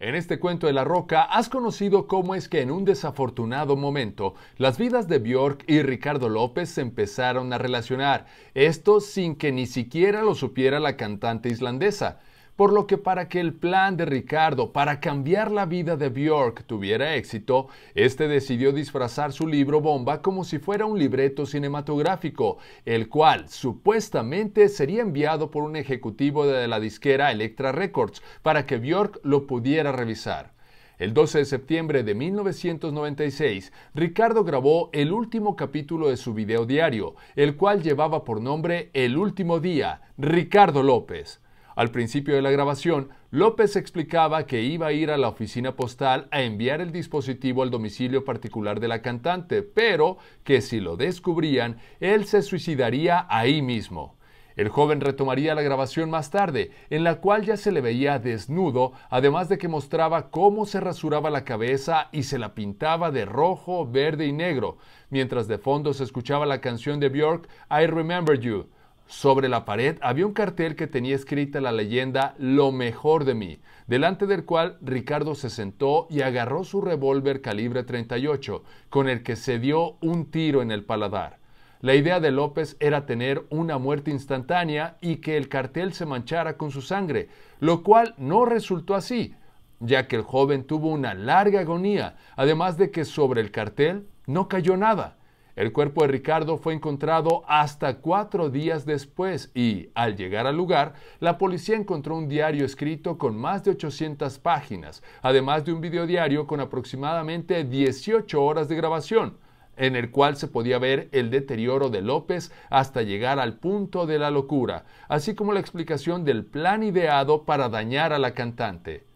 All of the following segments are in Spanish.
En este cuento de la roca has conocido cómo es que en un desafortunado momento las vidas de Björk y Ricardo López se empezaron a relacionar, esto sin que ni siquiera lo supiera la cantante islandesa por lo que para que el plan de Ricardo para cambiar la vida de Björk tuviera éxito, este decidió disfrazar su libro bomba como si fuera un libreto cinematográfico, el cual supuestamente sería enviado por un ejecutivo de la disquera Electra Records para que Björk lo pudiera revisar. El 12 de septiembre de 1996, Ricardo grabó el último capítulo de su video diario, el cual llevaba por nombre El último día, Ricardo López. Al principio de la grabación, López explicaba que iba a ir a la oficina postal a enviar el dispositivo al domicilio particular de la cantante, pero que si lo descubrían, él se suicidaría ahí mismo. El joven retomaría la grabación más tarde, en la cual ya se le veía desnudo, además de que mostraba cómo se rasuraba la cabeza y se la pintaba de rojo, verde y negro, mientras de fondo se escuchaba la canción de Björk I Remember You. Sobre la pared había un cartel que tenía escrita la leyenda Lo mejor de mí, delante del cual Ricardo se sentó y agarró su revólver calibre 38, con el que se dio un tiro en el paladar. La idea de López era tener una muerte instantánea y que el cartel se manchara con su sangre, lo cual no resultó así, ya que el joven tuvo una larga agonía, además de que sobre el cartel no cayó nada. El cuerpo de Ricardo fue encontrado hasta cuatro días después y, al llegar al lugar, la policía encontró un diario escrito con más de 800 páginas, además de un videodiario con aproximadamente 18 horas de grabación, en el cual se podía ver el deterioro de López hasta llegar al punto de la locura, así como la explicación del plan ideado para dañar a la cantante.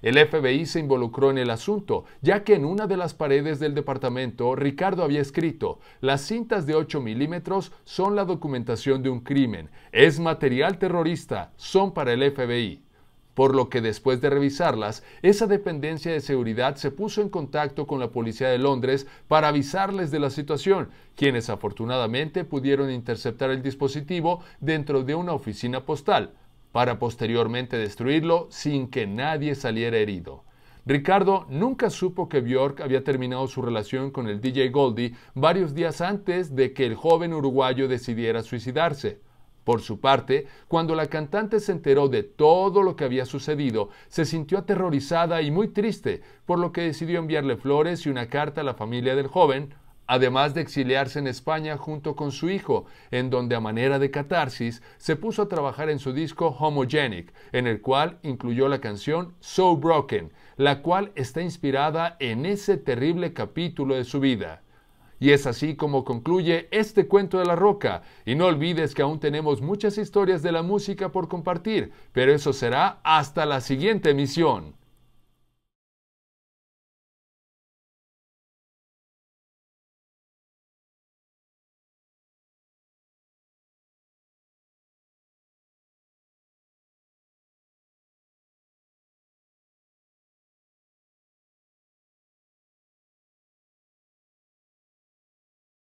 El FBI se involucró en el asunto, ya que en una de las paredes del departamento Ricardo había escrito, las cintas de 8 milímetros son la documentación de un crimen, es material terrorista, son para el FBI. Por lo que después de revisarlas, esa dependencia de seguridad se puso en contacto con la policía de Londres para avisarles de la situación, quienes afortunadamente pudieron interceptar el dispositivo dentro de una oficina postal para posteriormente destruirlo sin que nadie saliera herido. Ricardo nunca supo que Bjork había terminado su relación con el DJ Goldie varios días antes de que el joven uruguayo decidiera suicidarse. Por su parte, cuando la cantante se enteró de todo lo que había sucedido, se sintió aterrorizada y muy triste, por lo que decidió enviarle flores y una carta a la familia del joven, además de exiliarse en España junto con su hijo, en donde a manera de catarsis se puso a trabajar en su disco Homogenic, en el cual incluyó la canción So Broken, la cual está inspirada en ese terrible capítulo de su vida. Y es así como concluye este cuento de la roca. Y no olvides que aún tenemos muchas historias de la música por compartir, pero eso será hasta la siguiente emisión.